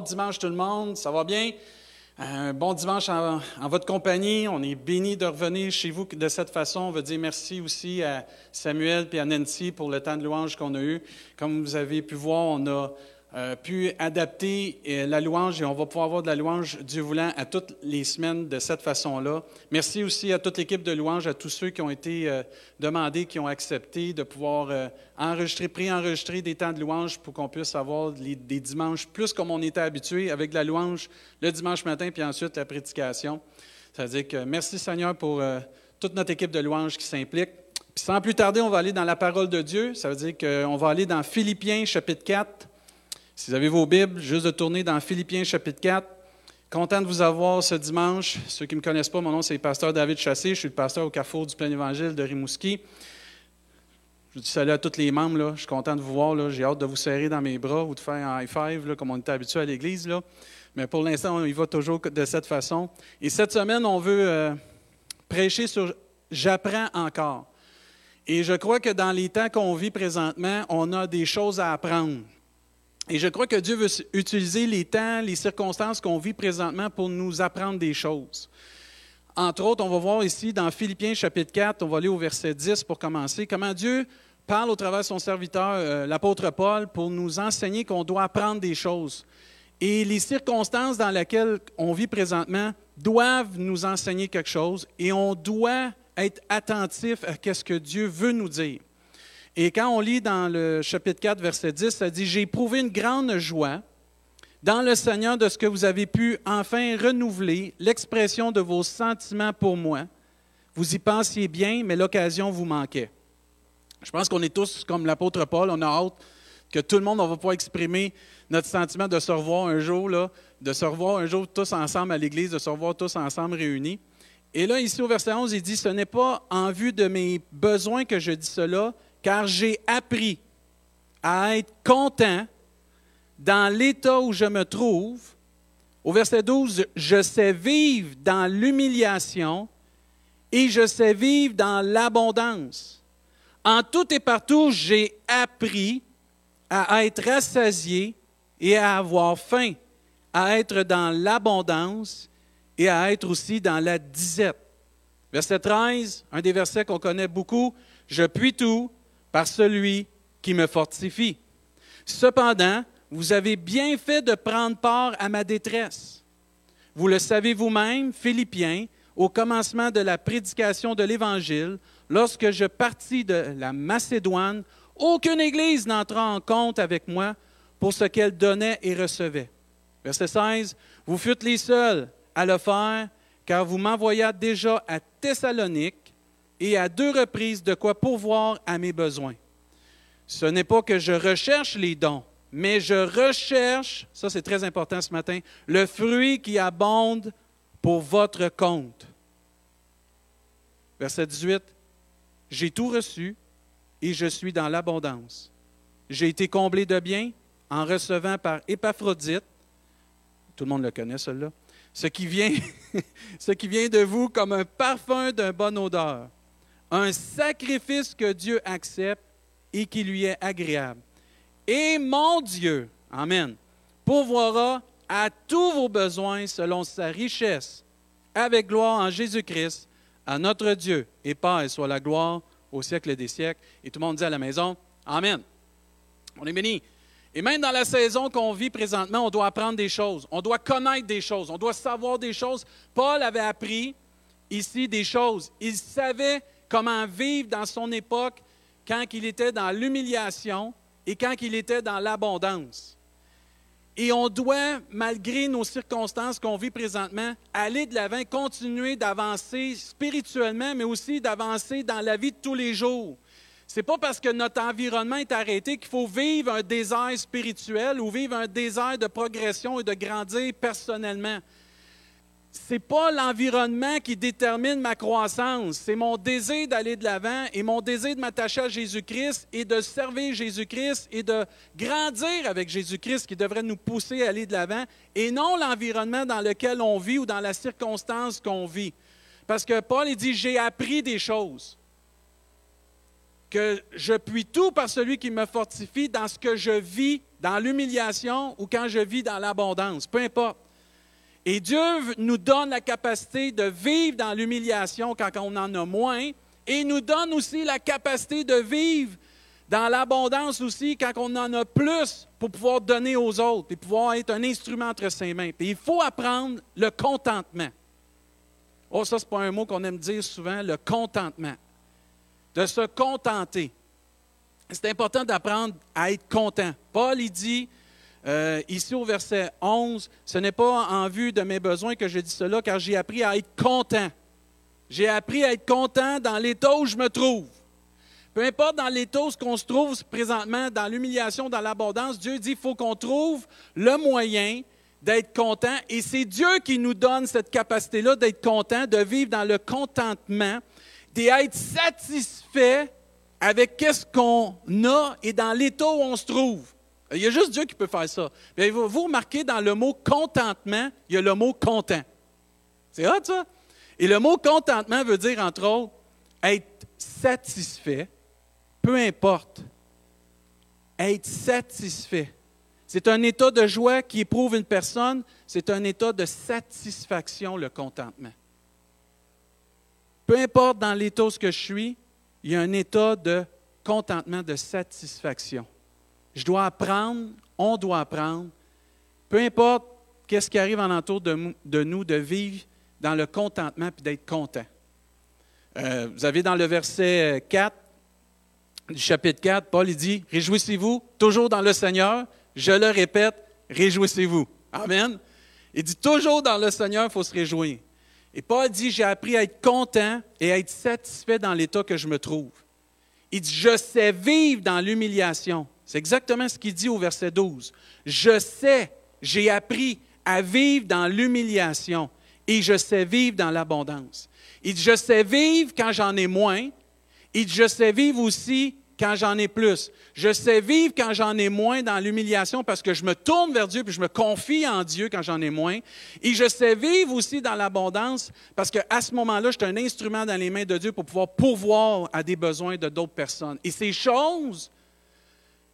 Bon dimanche tout le monde, ça va bien? Un bon dimanche en, votre compagnie. On est béni de revenir chez vous de cette façon. On veut dire merci aussi à Samuel et à Nancy pour le temps de louange qu'on a eu. Comme vous avez pu voir, on a euh, pu adapter euh, la louange et on va pouvoir avoir de la louange, Dieu voulant, à toutes les semaines de cette façon-là. Merci aussi à toute l'équipe de louange, à tous ceux qui ont été euh, demandés, qui ont accepté de pouvoir enregistrer, pré-enregistrer des temps de louange pour qu'on puisse avoir des dimanches plus comme on était habitué avec la louange le dimanche matin puis ensuite la prédication. Ça veut dire que merci Seigneur pour toute notre équipe de louange qui s'implique. Puis sans plus tarder, on va aller dans la parole de Dieu. Ça veut dire qu'on va aller dans Philippiens chapitre 4. Si vous avez vos Bibles, juste de tourner dans Philippiens chapitre 4. Content de vous avoir ce dimanche. Ceux qui ne me connaissent pas, mon nom c'est pasteur David Chassé. Je suis le pasteur au Carrefour du Plein Évangile de Rimouski. Je dis salut à tous les membres. Là. Je suis content de vous voir. J'ai hâte de vous serrer dans mes bras ou de faire un high five, comme on était habitué à l'église. Mais pour l'instant, on y va toujours de cette façon. Et cette semaine, on veut euh, prêcher sur J'apprends encore. Et je crois que dans les temps qu'on vit présentement, on a des choses à apprendre. Et je crois que Dieu veut utiliser les temps, les circonstances qu'on vit présentement pour nous apprendre des choses. Entre autres, on va voir ici dans Philippiens chapitre 4, on va aller au verset 10 pour commencer, comment Dieu parle au travers de son serviteur, euh, l'apôtre Paul, pour nous enseigner qu'on doit apprendre des choses. Et les circonstances dans lesquelles on vit présentement doivent nous enseigner quelque chose et on doit être attentif à ce que Dieu veut nous dire. Et quand on lit dans le chapitre 4, verset 10, ça dit, J'ai éprouvé une grande joie dans le Seigneur de ce que vous avez pu enfin renouveler l'expression de vos sentiments pour moi. Vous y pensiez bien, mais l'occasion vous manquait. Je pense qu'on est tous comme l'apôtre Paul, on a hâte que tout le monde va pouvoir exprimer notre sentiment de se revoir un jour, là, de se revoir un jour tous ensemble à l'Église, de se revoir tous ensemble réunis. Et là, ici au verset 11, il dit, ce n'est pas en vue de mes besoins que je dis cela, car j'ai appris à être content dans l'état où je me trouve. Au verset 12, je sais vivre dans l'humiliation et je sais vivre dans l'abondance. En tout et partout, j'ai appris à être rassasié et à avoir faim, à être dans l'abondance et à être aussi dans la disette. Verset 13, un des versets qu'on connaît beaucoup, je puis tout par celui qui me fortifie. Cependant, vous avez bien fait de prendre part à ma détresse. Vous le savez vous-même, Philippiens, au commencement de la prédication de l'Évangile, lorsque je partis de la Macédoine, aucune Église n'entra en compte avec moi pour ce qu'elle donnait et recevait. Verset 16, Vous fûtes les seuls à le faire, car vous m'envoyâtes déjà à Thessalonique et à deux reprises de quoi pourvoir à mes besoins. Ce n'est pas que je recherche les dons, mais je recherche, ça c'est très important ce matin, le fruit qui abonde pour votre compte. Verset 18, J'ai tout reçu et je suis dans l'abondance. J'ai été comblé de biens en recevant par Épaphrodite, tout le monde le connaît celui-là, ce qui vient, ce qui vient de vous comme un parfum d'un bonne odeur un sacrifice que Dieu accepte et qui lui est agréable. Et mon Dieu, Amen, pourvoira à tous vos besoins selon sa richesse, avec gloire en Jésus-Christ, à notre Dieu. Et Père soit la gloire au siècle des siècles. Et tout le monde dit à la maison, Amen. On est béni. Et même dans la saison qu'on vit présentement, on doit apprendre des choses, on doit connaître des choses, on doit savoir des choses. Paul avait appris ici des choses. Il savait comment vivre dans son époque quand il était dans l'humiliation et quand il était dans l'abondance. Et on doit, malgré nos circonstances qu'on vit présentement, aller de l'avant, continuer d'avancer spirituellement, mais aussi d'avancer dans la vie de tous les jours. Ce n'est pas parce que notre environnement est arrêté qu'il faut vivre un désert spirituel ou vivre un désert de progression et de grandir personnellement c'est pas l'environnement qui détermine ma croissance, c'est mon désir d'aller de l'avant et mon désir de m'attacher à Jésus-Christ et de servir Jésus-Christ et de grandir avec Jésus-Christ qui devrait nous pousser à aller de l'avant et non l'environnement dans lequel on vit ou dans la circonstance qu'on vit. Parce que Paul dit j'ai appris des choses que je puis tout par celui qui me fortifie dans ce que je vis dans l'humiliation ou quand je vis dans l'abondance, peu importe. Et Dieu nous donne la capacité de vivre dans l'humiliation quand on en a moins, et nous donne aussi la capacité de vivre dans l'abondance aussi quand on en a plus pour pouvoir donner aux autres et pouvoir être un instrument entre ses mains. Il faut apprendre le contentement. Oh, ça, ce n'est pas un mot qu'on aime dire souvent, le contentement. De se contenter. C'est important d'apprendre à être content. Paul, il dit, euh, ici au verset 11, ce n'est pas en vue de mes besoins que je dis cela, car j'ai appris à être content. J'ai appris à être content dans l'état où je me trouve. Peu importe dans l'état où on se trouve présentement, dans l'humiliation, dans l'abondance, Dieu dit qu'il faut qu'on trouve le moyen d'être content. Et c'est Dieu qui nous donne cette capacité-là d'être content, de vivre dans le contentement, d'être satisfait avec ce qu'on a et dans l'état où on se trouve. Il y a juste Dieu qui peut faire ça. vous remarquez, dans le mot contentement, il y a le mot content. C'est hot, ça? Et le mot contentement veut dire, entre autres, être satisfait, peu importe. Être satisfait. C'est un état de joie qui éprouve une personne, c'est un état de satisfaction, le contentement. Peu importe dans l'état où je suis, il y a un état de contentement, de satisfaction. Je dois apprendre, on doit apprendre, peu importe qu'est-ce qui arrive en entour de, nous, de vivre dans le contentement et d'être content. Euh, vous avez dans le verset 4 du chapitre 4, Paul dit, Réjouissez-vous toujours dans le Seigneur. Je le répète, réjouissez-vous. Amen. Il dit toujours dans le Seigneur, il faut se réjouir. Et Paul dit, j'ai appris à être content et à être satisfait dans l'état que je me trouve. Il dit, je sais vivre dans l'humiliation. C'est exactement ce qu'il dit au verset 12. Je sais, j'ai appris à vivre dans l'humiliation et je sais vivre dans l'abondance. Il dit, je sais vivre quand j'en ai moins. Il dit, je sais vivre aussi quand j'en ai plus. Je sais vivre quand j'en ai moins dans l'humiliation parce que je me tourne vers Dieu puis je me confie en Dieu quand j'en ai moins. Et je sais vivre aussi dans l'abondance parce qu'à ce moment-là, je suis un instrument dans les mains de Dieu pour pouvoir pourvoir à des besoins de d'autres personnes. Et ces choses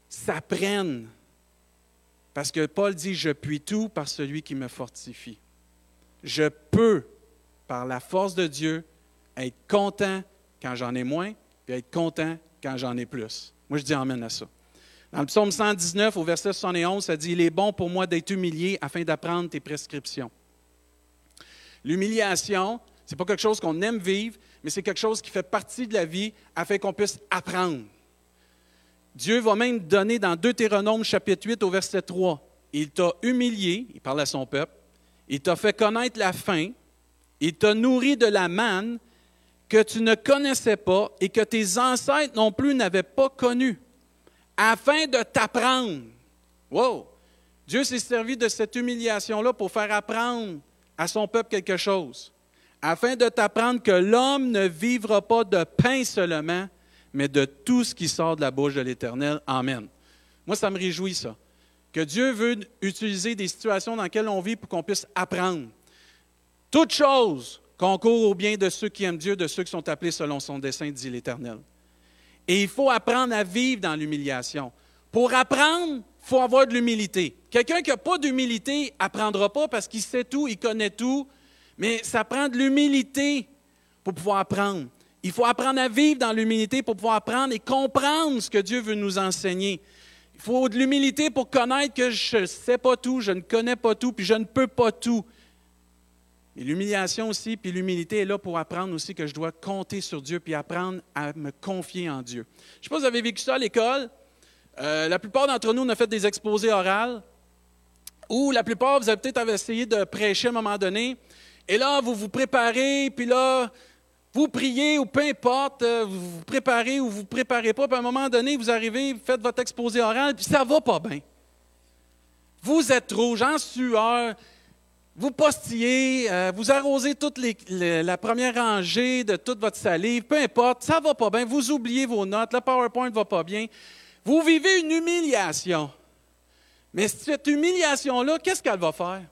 s'apprennent parce que Paul dit, je puis tout par celui qui me fortifie. Je peux, par la force de Dieu, être content quand j'en ai moins, et être content quand j'en ai plus. Moi, je dis amène à ça. Dans le psaume 119, au verset 71, ça dit Il est bon pour moi d'être humilié afin d'apprendre tes prescriptions. L'humiliation, ce n'est pas quelque chose qu'on aime vivre, mais c'est quelque chose qui fait partie de la vie afin qu'on puisse apprendre. Dieu va même donner dans Deutéronome chapitre 8 au verset 3 Il t'a humilié, il parle à son peuple, il t'a fait connaître la faim, il t'a nourri de la manne que tu ne connaissais pas et que tes ancêtres non plus n'avaient pas connu, afin de t'apprendre. Wow! Dieu s'est servi de cette humiliation-là pour faire apprendre à son peuple quelque chose, afin de t'apprendre que l'homme ne vivra pas de pain seulement, mais de tout ce qui sort de la bouche de l'Éternel. Amen. Moi, ça me réjouit, ça. Que Dieu veut utiliser des situations dans lesquelles on vit pour qu'on puisse apprendre. Toute chose concourt au bien de ceux qui aiment Dieu, de ceux qui sont appelés selon son dessein, dit l'Éternel. Et il faut apprendre à vivre dans l'humiliation. Pour apprendre, il faut avoir de l'humilité. Quelqu'un qui n'a pas d'humilité apprendra pas parce qu'il sait tout, il connaît tout, mais ça prend de l'humilité pour pouvoir apprendre. Il faut apprendre à vivre dans l'humilité pour pouvoir apprendre et comprendre ce que Dieu veut nous enseigner. Il faut de l'humilité pour connaître que je ne sais pas tout, je ne connais pas tout, puis je ne peux pas tout. Et l'humiliation aussi, puis l'humilité est là pour apprendre aussi que je dois compter sur Dieu, puis apprendre à me confier en Dieu. Je ne sais pas si vous avez vécu ça à l'école. Euh, la plupart d'entre nous, on a fait des exposés orales, ou la plupart, vous avez peut-être essayé de prêcher à un moment donné, et là, vous vous préparez, puis là, vous priez, ou peu importe, euh, vous vous préparez ou vous ne vous préparez pas, puis à un moment donné, vous arrivez, vous faites votre exposé oral, puis ça ne va pas bien. Vous êtes rouge, en sueur, vous postillez, euh, vous arrosez toute la première rangée de toute votre salive, peu importe, ça ne va pas bien, vous oubliez vos notes, le PowerPoint ne va pas bien. Vous vivez une humiliation. Mais cette humiliation-là, qu'est-ce qu'elle va faire?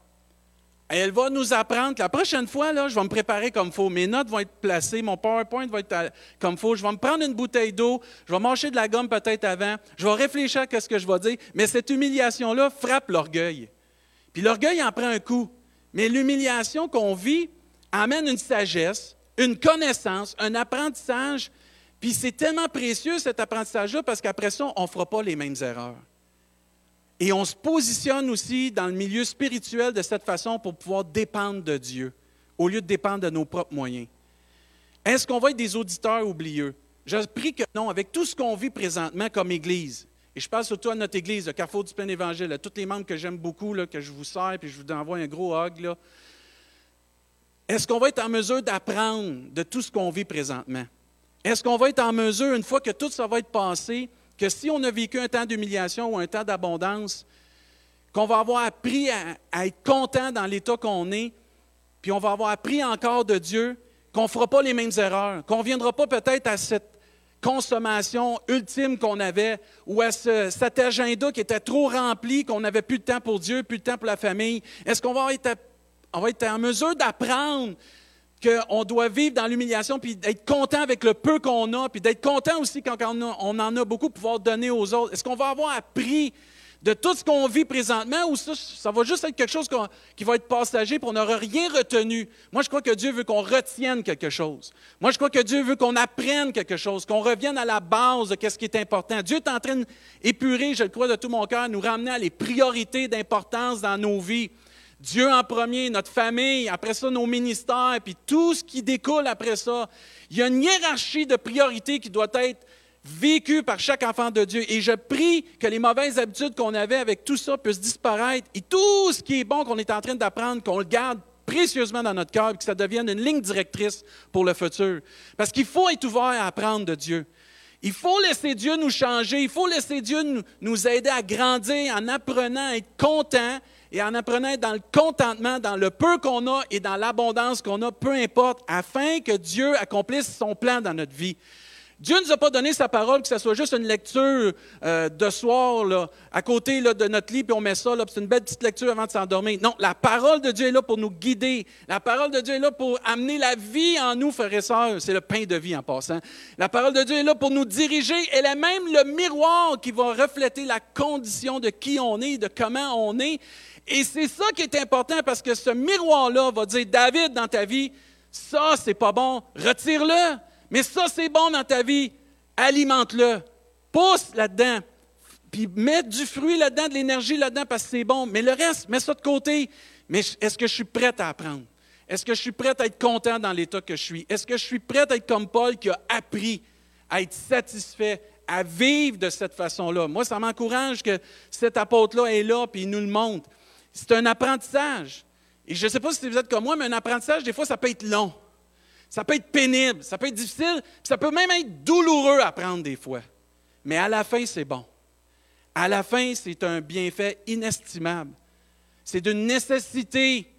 Elle va nous apprendre la prochaine fois, là, je vais me préparer comme il faut. Mes notes vont être placées, mon PowerPoint va être comme il faut. Je vais me prendre une bouteille d'eau, je vais manger de la gomme peut-être avant, je vais réfléchir à ce que je vais dire. Mais cette humiliation-là frappe l'orgueil. Puis l'orgueil en prend un coup. Mais l'humiliation qu'on vit amène une sagesse, une connaissance, un apprentissage. Puis c'est tellement précieux cet apprentissage-là parce qu'après ça, on ne fera pas les mêmes erreurs. Et on se positionne aussi dans le milieu spirituel de cette façon pour pouvoir dépendre de Dieu, au lieu de dépendre de nos propres moyens. Est-ce qu'on va être des auditeurs oublieux? Je prie que non, avec tout ce qu'on vit présentement comme Église, et je parle surtout à notre Église, le Carrefour du Plein Évangile, à tous les membres que j'aime beaucoup, que je vous sers, puis je vous envoie un gros hug. Est-ce qu'on va être en mesure d'apprendre de tout ce qu'on vit présentement? Est-ce qu'on va être en mesure, une fois que tout ça va être passé, que si on a vécu un temps d'humiliation ou un temps d'abondance, qu'on va avoir appris à, être content dans l'état qu'on est, puis on va avoir appris encore de Dieu, qu'on ne fera pas les mêmes erreurs, qu'on ne viendra pas peut-être à cette consommation ultime qu'on avait ou à cet agenda qui était trop rempli, qu'on n'avait plus de temps pour Dieu, plus de temps pour la famille. Est-ce qu'on va être, on va être en mesure d'apprendre qu'on doit vivre dans l'humiliation, puis d'être content avec le peu qu'on a, puis d'être content aussi quand on, en a beaucoup, pouvoir donner aux autres. Est-ce qu'on va avoir appris de tout ce qu'on vit présentement ou ça, va juste être quelque chose qui va être passager pour on n'aura rien retenu? Moi, je crois que Dieu veut qu'on retienne quelque chose. Moi, je crois que Dieu veut qu'on apprenne quelque chose, qu'on revienne à la base de ce qui est important. Dieu est en train d'épurer, je le crois de tout mon cœur, nous ramener à les priorités d'importance dans nos vies. Dieu en premier, notre famille, après ça nos ministères, puis tout ce qui découle après ça. Il y a une hiérarchie de priorités qui doit être vécue par chaque enfant de Dieu. Et je prie que les mauvaises habitudes qu'on avait avec tout ça puissent disparaître et tout ce qui est bon qu'on est en train d'apprendre, qu'on le garde précieusement dans notre cœur et que ça devienne une ligne directrice pour le futur. Parce qu'il faut être ouvert à apprendre de Dieu. Il faut laisser Dieu nous changer, il faut laisser Dieu nous, aider à grandir en apprenant à être content et en apprenant dans le contentement, dans le peu qu'on a et dans l'abondance qu'on a, peu importe, afin que Dieu accomplisse son plan dans notre vie. Dieu ne nous a pas donné sa parole, que ce soit juste une lecture euh, de soir là, à côté là, de notre lit, puis on met ça, c'est une belle petite lecture avant de s'endormir. Non, la parole de Dieu est là pour nous guider. La parole de Dieu est là pour amener la vie en nous, frères et sœurs. C'est le pain de vie en passant. La parole de Dieu est là pour nous diriger. Elle est même le miroir qui va refléter la condition de qui on est, de comment on est. Et c'est ça qui est important parce que ce miroir-là va dire, David, dans ta vie, ça, c'est pas bon, retire-le. Mais ça, c'est bon dans ta vie, alimente-le. Pousse là-dedans. Puis mets du fruit là-dedans, de l'énergie là-dedans parce que c'est bon. Mais le reste, mets ça de côté. Mais est-ce que je suis prêt à apprendre? Est-ce que je suis prêt à être content dans l'état que je suis? Est-ce que je suis prêt à être comme Paul qui a appris à être satisfait, à vivre de cette façon-là? Moi, ça m'encourage que cet apôtre-là est là, puis il nous le montre. C'est un apprentissage. Et je ne sais pas si vous êtes comme moi, mais un apprentissage, des fois, ça peut être long. Ça peut être pénible, ça peut être difficile, ça peut même être douloureux à apprendre des fois. Mais à la fin, c'est bon. À la fin, c'est un bienfait inestimable. C'est d'une nécessité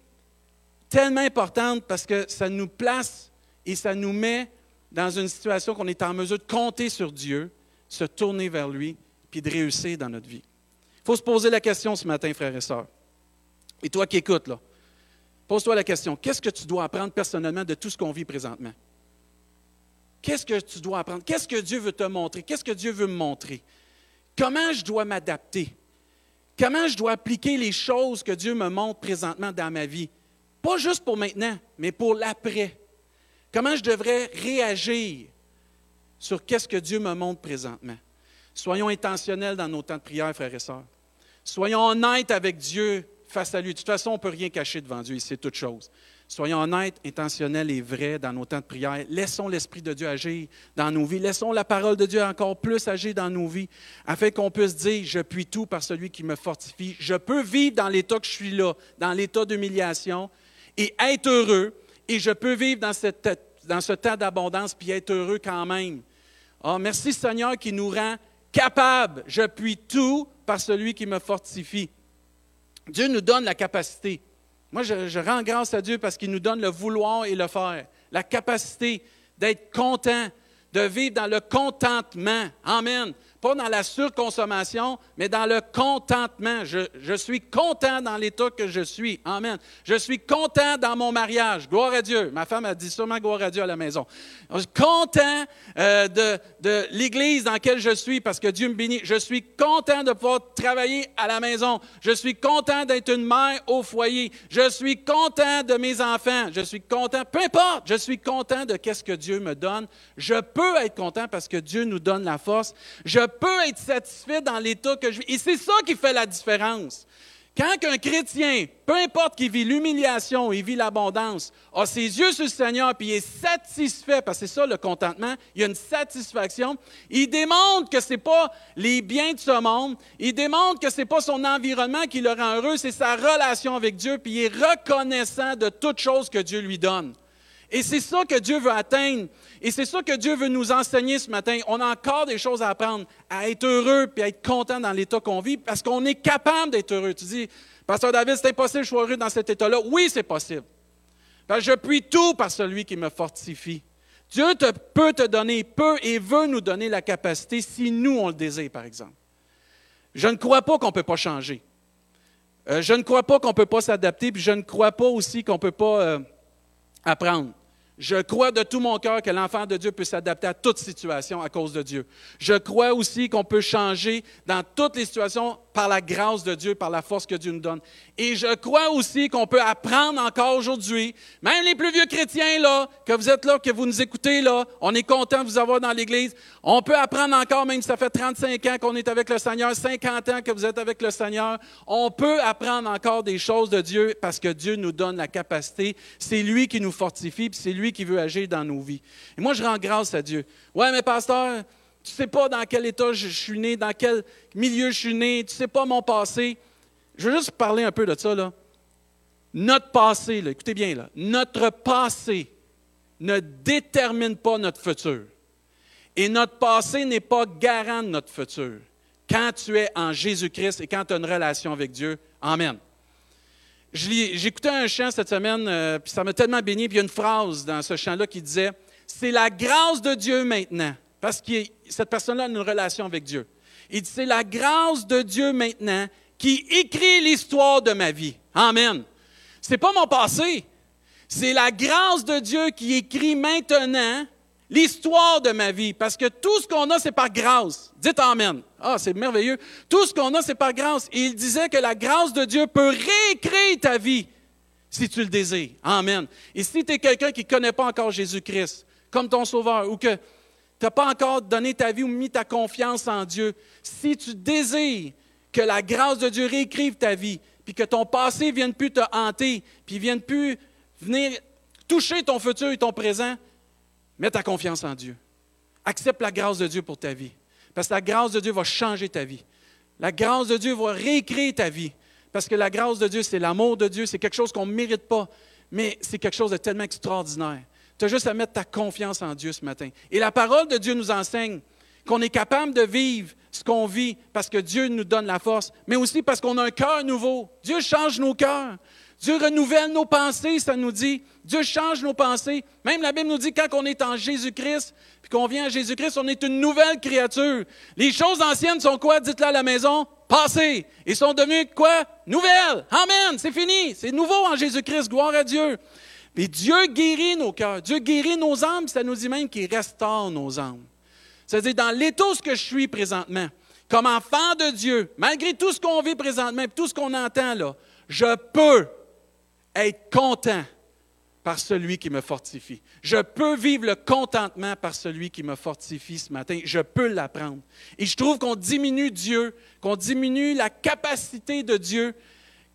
tellement importante parce que ça nous place et ça nous met dans une situation qu'on est en mesure de compter sur Dieu, se tourner vers lui, puis de réussir dans notre vie. Il faut se poser la question ce matin, frères et sœurs. Et toi qui écoutes, là, pose-toi la question, qu'est-ce que tu dois apprendre personnellement de tout ce qu'on vit présentement? Qu'est-ce que tu dois apprendre? Qu'est-ce que Dieu veut te montrer? Qu'est-ce que Dieu veut me montrer? Comment je dois m'adapter? Comment je dois appliquer les choses que Dieu me montre présentement dans ma vie? Pas juste pour maintenant, mais pour l'après. Comment je devrais réagir sur qu'est-ce que Dieu me montre présentement? Soyons intentionnels dans nos temps de prière, frères et sœurs. Soyons honnêtes avec Dieu face à lui. De toute façon, on ne peut rien cacher devant Dieu, il sait toutes choses. Soyons honnêtes, intentionnels et vrais dans nos temps de prière. Laissons l'Esprit de Dieu agir dans nos vies. Laissons la parole de Dieu encore plus agir dans nos vies, afin qu'on puisse dire, je puis tout par celui qui me fortifie. Je peux vivre dans l'état que je suis là, dans l'état d'humiliation, et être heureux. Et je peux vivre dans, cette, dans ce temps d'abondance, puis être heureux quand même. Oh, merci Seigneur qui nous rend capables. Je puis tout par celui qui me fortifie. Dieu nous donne la capacité. Moi, je, rends grâce à Dieu parce qu'il nous donne le vouloir et le faire. La capacité d'être content, de vivre dans le contentement. Amen. Pas dans la surconsommation, mais dans le contentement. Je, suis content dans l'état que je suis. Amen. Je suis content dans mon mariage. Gloire à Dieu. Ma femme a dit sûrement gloire à Dieu à la maison. Je suis content euh, de, l'église dans laquelle je suis parce que Dieu me bénit. Je suis content de pouvoir travailler à la maison. Je suis content d'être une mère au foyer. Je suis content de mes enfants. Je suis content, peu importe, je suis content de qu'est-ce que Dieu me donne. Je peux être content parce que Dieu nous donne la force. Je peux être satisfait dans l'état que je vis. Et c'est ça qui fait la différence. Quand un chrétien, peu importe qu'il vit l'humiliation, il vit l'abondance, a ses yeux sur le Seigneur, puis il est satisfait, parce que c'est ça le contentement, il y a une satisfaction, il démontre que ce n'est pas les biens de ce monde, il démontre que ce n'est pas son environnement qui le rend heureux, c'est sa relation avec Dieu, puis il est reconnaissant de toute chose que Dieu lui donne. Et c'est ça que Dieu veut atteindre. Et c'est ça que Dieu veut nous enseigner ce matin. On a encore des choses à apprendre, à être heureux puis à être content dans l'état qu'on vit parce qu'on est capable d'être heureux. Tu dis, Pasteur David, c'est impossible de je heureux dans cet état-là. Oui, c'est possible. Parce que je puis tout par celui qui me fortifie. Dieu peut te donner, peut et veut nous donner la capacité si nous, on le désire, par exemple. Je ne crois pas qu'on ne peut pas changer. Euh, je ne crois pas qu'on ne peut pas s'adapter, puis je ne crois pas aussi qu'on ne peut pas euh, apprendre. Je crois de tout mon cœur que l'enfant de Dieu peut s'adapter à toute situation à cause de Dieu. Je crois aussi qu'on peut changer dans toutes les situations par la grâce de Dieu, par la force que Dieu nous donne. Et je crois aussi qu'on peut apprendre encore aujourd'hui, même les plus vieux chrétiens, là, que vous êtes là, que vous nous écoutez, là, on est content de vous avoir dans l'Église. On peut apprendre encore, même si ça fait 35 ans qu'on est avec le Seigneur, 50 ans que vous êtes avec le Seigneur. On peut apprendre encore des choses de Dieu parce que Dieu nous donne la capacité. C'est lui qui nous fortifie, puis c'est lui qui veut agir dans nos vies. Et moi, je rends grâce à Dieu. Ouais, mais pasteur, tu ne sais pas dans quel état je suis né, dans quel milieu je suis né, tu ne sais pas mon passé. Je veux juste parler un peu de ça. Là. Notre passé, écoutez bien, là, notre passé ne détermine pas notre futur. Et notre passé n'est pas garant de notre futur. Quand tu es en Jésus-Christ et quand tu as une relation avec Dieu, Amen. J'écoutais un chant cette semaine, euh, puis ça m'a tellement béni, puis il y a une phrase dans ce chant-là qui disait C'est la grâce de Dieu maintenant parce que cette personne-là a une relation avec Dieu. Il dit, c'est la grâce de Dieu maintenant qui écrit l'histoire de ma vie. Amen. Ce n'est pas mon passé. C'est la grâce de Dieu qui écrit maintenant l'histoire de ma vie. Parce que tout ce qu'on a, c'est par grâce. Dites Amen. Ah, c'est merveilleux. Tout ce qu'on a, c'est par grâce. Et il disait que la grâce de Dieu peut réécrire ta vie si tu le désires. Amen. Et si tu es quelqu'un qui ne connaît pas encore Jésus-Christ comme ton sauveur ou que tu n'as pas encore donné ta vie ou mis ta confiance en Dieu, si tu désires que la grâce de Dieu réécrive ta vie, puis que ton passé ne vienne plus te hanter, puis ne vienne plus venir toucher ton futur et ton présent, mets ta confiance en Dieu. Accepte la grâce de Dieu pour ta vie. Parce que la grâce de Dieu va changer ta vie. La grâce de Dieu va réécrire ta vie. Parce que la grâce de Dieu, c'est l'amour de Dieu, c'est quelque chose qu'on ne mérite pas, mais c'est quelque chose de tellement extraordinaire. Tu as juste à mettre ta confiance en Dieu ce matin. Et la parole de Dieu nous enseigne qu'on est capable de vivre ce qu'on vit parce que Dieu nous donne la force, mais aussi parce qu'on a un cœur nouveau. Dieu change nos cœurs. Dieu renouvelle nos pensées, ça nous dit. Dieu change nos pensées. Même la Bible nous dit quand on est en Jésus-Christ, puis qu'on vient à Jésus-Christ, on est une nouvelle créature. Les choses anciennes sont quoi? Dites-le à la maison? Passées. Ils sont devenues quoi? Nouvelles. Amen. C'est fini. C'est nouveau en Jésus-Christ. Gloire à Dieu. Et Dieu guérit nos cœurs, Dieu guérit nos âmes, ça nous dit même qu'il restaure nos âmes. C'est-à-dire, dans l'état où je suis présentement, comme enfant de Dieu, malgré tout ce qu'on vit présentement, tout ce qu'on entend là, je peux être content par celui qui me fortifie. Je peux vivre le contentement par celui qui me fortifie ce matin. Je peux l'apprendre. Et je trouve qu'on diminue Dieu, qu'on diminue la capacité de Dieu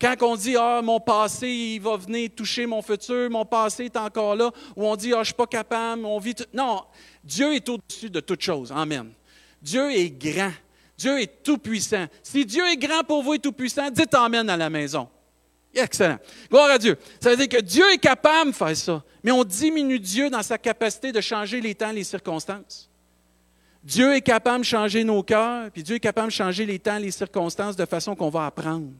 quand on dit Ah, mon passé, il va venir toucher mon futur, mon passé est encore là, ou on dit Ah, je ne suis pas capable, on vit. Non, Dieu est au-dessus de toute chose. Amen. Dieu est grand. Dieu est tout-puissant. Si Dieu est grand pour vous et tout-puissant, dites Amen à la maison. Excellent. Gloire à Dieu. Ça veut dire que Dieu est capable de faire ça, mais on diminue Dieu dans sa capacité de changer les temps, les circonstances. Dieu est capable de changer nos cœurs, puis Dieu est capable de changer les temps, les circonstances de façon qu'on va apprendre.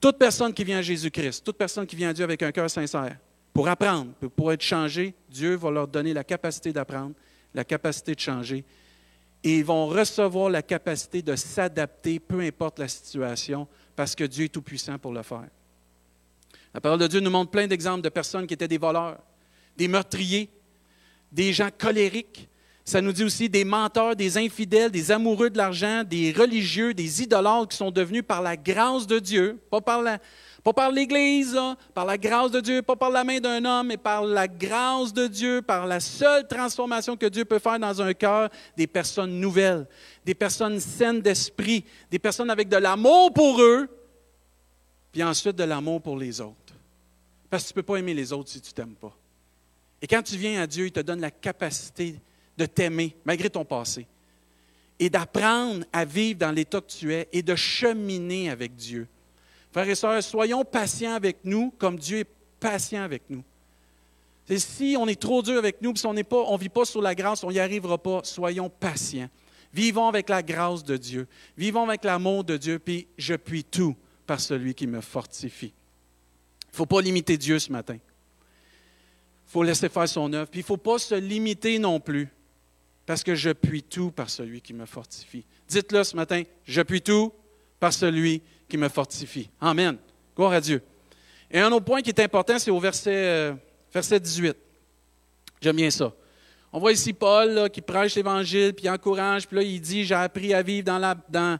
Toute personne qui vient à Jésus-Christ, toute personne qui vient à Dieu avec un cœur sincère, pour apprendre, pour être changé, Dieu va leur donner la capacité d'apprendre, la capacité de changer. et ils vont recevoir la capacité de s'adapter, peu importe la situation, parce que Dieu est tout-puissant pour le faire. La parole de Dieu nous montre plein d'exemples de personnes qui étaient des voleurs, des meurtriers, des gens colériques. Ça nous dit aussi des menteurs, des infidèles, des amoureux de l'argent, des religieux, des idolâtres qui sont devenus par la grâce de Dieu, pas par la, pas par l'Église, par la grâce de Dieu, pas par la main d'un homme, mais par la grâce de Dieu, par la seule transformation que Dieu peut faire dans un cœur, des personnes nouvelles, des personnes saines d'esprit, des personnes avec de l'amour pour eux, puis ensuite de l'amour pour les autres. Parce que tu ne peux pas aimer les autres si tu ne t'aimes pas. Et quand tu viens à Dieu, il te donne la capacité de t'aimer malgré ton passé et d'apprendre à vivre dans l'état que tu es et de cheminer avec Dieu. Frères et sœurs, soyons patients avec nous comme Dieu est patient avec nous. Si on est trop dur avec nous, si on ne vit pas sur la grâce, on n'y arrivera pas. Soyons patients. Vivons avec la grâce de Dieu. Vivons avec l'amour de Dieu, puis je puis tout par celui qui me fortifie. Il ne faut pas limiter Dieu ce matin. Il faut laisser faire son œuvre. Puis il ne faut pas se limiter non plus, parce que je puis tout par celui qui me fortifie. Dites-le ce matin, je puis tout par celui qui me fortifie. Amen. Gloire à Dieu. Et un autre point qui est important, c'est au verset, euh, verset 18. J'aime bien ça. On voit ici Paul qui prêche l'Évangile, puis encourage, puis là, il dit, j'ai appris à vivre dans, la, dans,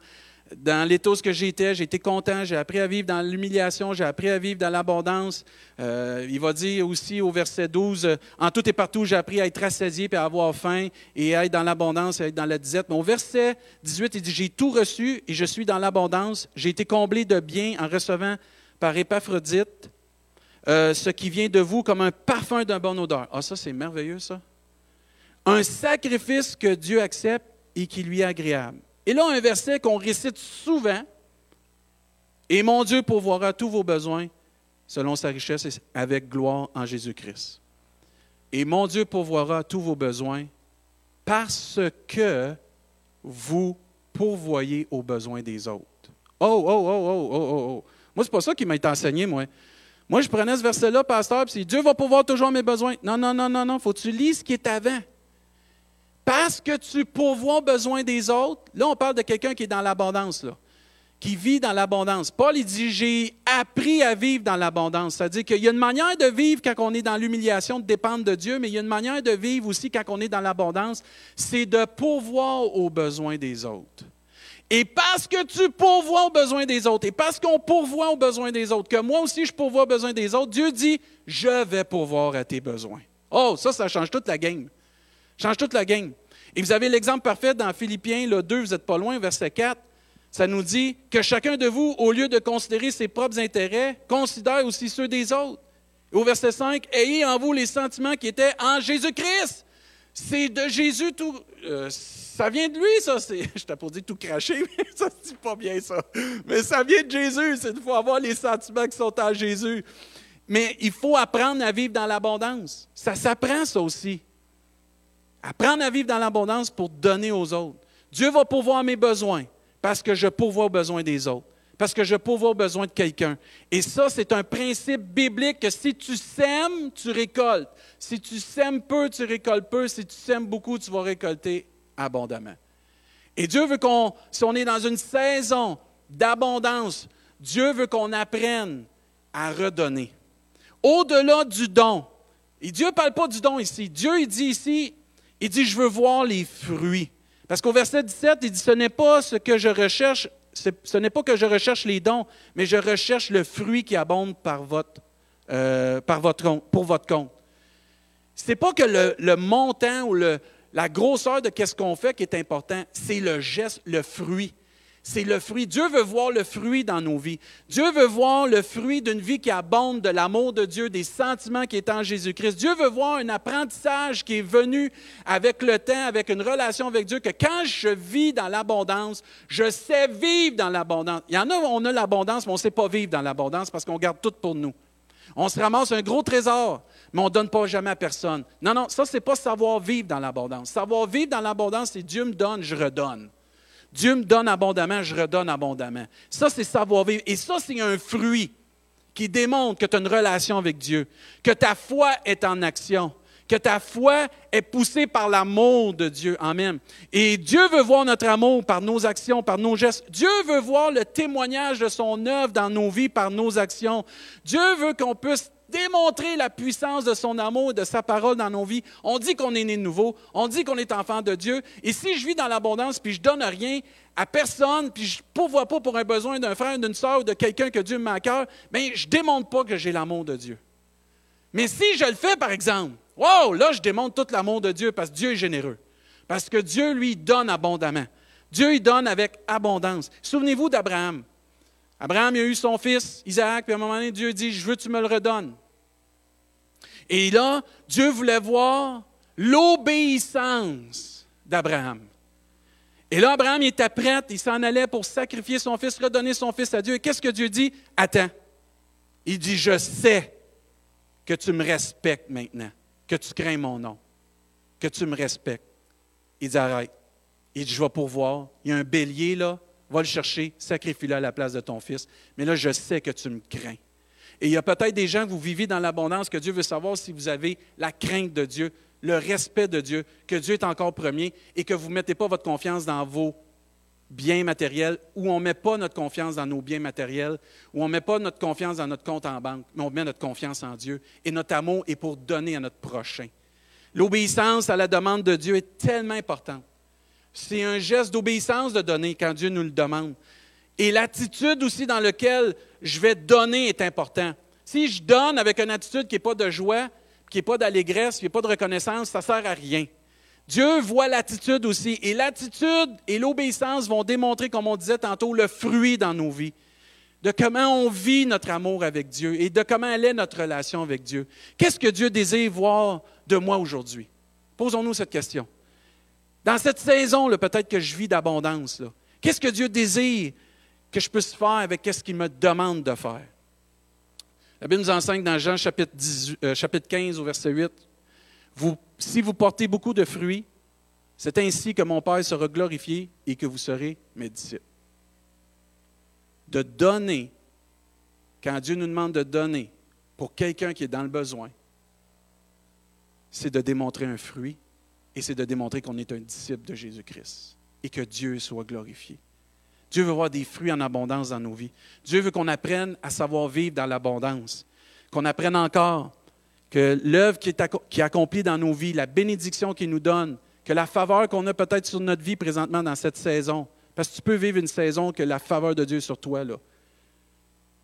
dans l'état que j'étais, été content, j'ai appris à vivre dans l'humiliation, j'ai appris à vivre dans l'abondance. Euh, il va dire aussi au verset 12, euh, en tout et partout, j'ai appris à être rassasié, puis à avoir faim, et à être dans l'abondance, et à être dans la disette. Mais au verset 18, il dit, j'ai tout reçu et je suis dans l'abondance. J'ai été comblé de bien en recevant par Épaphrodite euh, ce qui vient de vous comme un parfum d'un bon odeur. Ah, ça, c'est merveilleux, ça. Un sacrifice que Dieu accepte et qui lui est agréable. Et là, un verset qu'on récite souvent. Et mon Dieu pourvoira tous vos besoins selon sa richesse avec gloire en Jésus-Christ. Et mon Dieu pourvoira tous vos besoins parce que vous pourvoyez aux besoins des autres. Oh, oh, oh, oh, oh, oh, oh. Moi, c'est pas ça qui m'a été enseigné, moi. Moi, je prenais ce verset-là, pasteur, puis Dieu va pourvoir toujours mes besoins. Non, non, non, non, non. Faut que tu lises ce qui est avant. Parce que tu pourvois aux besoins des autres. Là, on parle de quelqu'un qui est dans l'abondance, qui vit dans l'abondance. Paul, il dit J'ai appris à vivre dans l'abondance. C'est-à-dire qu'il y a une manière de vivre quand on est dans l'humiliation, de dépendre de Dieu, mais il y a une manière de vivre aussi quand on est dans l'abondance, c'est de pourvoir aux besoins des autres. Et parce que tu pourvois aux besoins des autres, et parce qu'on pourvoit aux besoins des autres, que moi aussi je pourvois aux besoins des autres, Dieu dit Je vais pourvoir à tes besoins. Oh, ça, ça change toute la game. Change toute la game. Et vous avez l'exemple parfait dans Philippiens le 2, vous n'êtes pas loin, verset 4. Ça nous dit que chacun de vous, au lieu de considérer ses propres intérêts, considère aussi ceux des autres. Et au verset 5, ayez en vous les sentiments qui étaient en Jésus-Christ. C'est de Jésus tout. Euh, ça vient de lui, ça. Je t'ai pas dit tout cracher, mais ça se dit pas bien, ça. Mais ça vient de Jésus. C'est il faut avoir les sentiments qui sont en Jésus. Mais il faut apprendre à vivre dans l'abondance. Ça s'apprend, ça aussi. Apprendre à vivre dans l'abondance pour donner aux autres. Dieu va pourvoir mes besoins parce que je pourvois aux besoins des autres, parce que je pourvois aux besoins de quelqu'un. Et ça, c'est un principe biblique que si tu sèmes, tu récoltes. Si tu sèmes peu, tu récoltes peu. Si tu sèmes beaucoup, tu vas récolter abondamment. Et Dieu veut qu'on, si on est dans une saison d'abondance, Dieu veut qu'on apprenne à redonner. Au-delà du don, et Dieu ne parle pas du don ici. Dieu, il dit ici, il dit, je veux voir les fruits. Parce qu'au verset 17, il dit, ce n'est pas ce que je recherche, ce n'est pas que je recherche les dons, mais je recherche le fruit qui abonde par votre, euh, pour votre compte. Ce n'est pas que le, le montant ou la grosseur de ce qu'on fait qui est important, c'est le geste, le fruit c'est le fruit. Dieu veut voir le fruit dans nos vies. Dieu veut voir le fruit d'une vie qui abonde de l'amour de Dieu, des sentiments qui est en Jésus-Christ. Dieu veut voir un apprentissage qui est venu avec le temps, avec une relation avec Dieu, que quand je vis dans l'abondance, je sais vivre dans l'abondance. Il y en a, on a l'abondance, mais on ne sait pas vivre dans l'abondance parce qu'on garde tout pour nous. On se ramasse un gros trésor, mais on ne donne pas jamais à personne. Non, non, ça, ce n'est pas savoir vivre dans l'abondance. Savoir vivre dans l'abondance, c'est Dieu me donne, je redonne. Dieu me donne abondamment, je redonne abondamment. Ça, c'est savoir-vivre. Et ça, c'est un fruit qui démontre que tu as une relation avec Dieu, que ta foi est en action, que ta foi est poussée par l'amour de Dieu. Amen. Et Dieu veut voir notre amour par nos actions, par nos gestes. Dieu veut voir le témoignage de son œuvre dans nos vies par nos actions. Dieu veut qu'on puisse démontrer la puissance de son amour et de sa parole dans nos vies. On dit qu'on est né de nouveau, on dit qu'on est enfant de Dieu. Et si je vis dans l'abondance puis je donne rien à personne, puis je ne pourvois pas pour un besoin d'un frère, d'une soeur ou de quelqu'un que Dieu me met à cœur, bien, je ne démontre pas que j'ai l'amour de Dieu. Mais si je le fais, par exemple, wow, là, je démontre tout l'amour de Dieu parce que Dieu est généreux. Parce que Dieu, lui, donne abondamment. Dieu, il donne avec abondance. Souvenez-vous d'Abraham. Abraham, il a eu son fils, Isaac, puis à un moment donné, Dieu dit, je veux que tu me le redonnes. Et là, Dieu voulait voir l'obéissance d'Abraham. Et là, Abraham, il était prêt, il s'en allait pour sacrifier son fils, redonner son fils à Dieu. Et qu'est-ce que Dieu dit? Attends. Il dit, je sais que tu me respectes maintenant, que tu crains mon nom, que tu me respectes. Il dit, arrête. Il dit, je vais pourvoir. Il y a un bélier là, va le chercher, sacrifie-le à la place de ton fils. Mais là, je sais que tu me crains. Et il y a peut-être des gens, vous vivez dans l'abondance, que Dieu veut savoir si vous avez la crainte de Dieu, le respect de Dieu, que Dieu est encore premier et que vous ne mettez pas votre confiance dans vos biens matériels, ou on ne met pas notre confiance dans nos biens matériels, ou on ne met pas notre confiance dans notre compte en banque, mais on met notre confiance en Dieu. Et notre amour est pour donner à notre prochain. L'obéissance à la demande de Dieu est tellement importante. C'est un geste d'obéissance de donner quand Dieu nous le demande. Et l'attitude aussi dans laquelle je vais donner est important. Si je donne avec une attitude qui n'est pas de joie, qui n'est pas d'allégresse, qui n'est pas de reconnaissance, ça ne sert à rien. Dieu voit l'attitude aussi. Et l'attitude et l'obéissance vont démontrer, comme on disait tantôt, le fruit dans nos vies. De comment on vit notre amour avec Dieu et de comment elle est notre relation avec Dieu. Qu'est-ce que Dieu désire voir de moi aujourd'hui? Posons-nous cette question. Dans cette saison, peut-être que je vis d'abondance, qu'est-ce que Dieu désire que je puisse faire avec ce qu'il me demande de faire? La Bible nous enseigne dans Jean chapitre, 15 euh, au verset 8, vous, si vous portez beaucoup de fruits, c'est ainsi que mon Père sera glorifié et que vous serez mes disciples. De donner, quand Dieu nous demande de donner pour quelqu'un qui est dans le besoin, c'est de démontrer un fruit et c'est de démontrer qu'on est un disciple de Jésus-Christ et que Dieu soit glorifié. Dieu veut voir des fruits en abondance dans nos vies. Dieu veut qu'on apprenne à savoir vivre dans l'abondance, qu'on apprenne encore que l'œuvre qui est, accomplie dans nos vies, la bénédiction qu'il nous donne, que la faveur qu'on a peut-être sur notre vie présentement dans cette saison, parce que tu peux vivre une saison que la faveur de Dieu sur toi, là,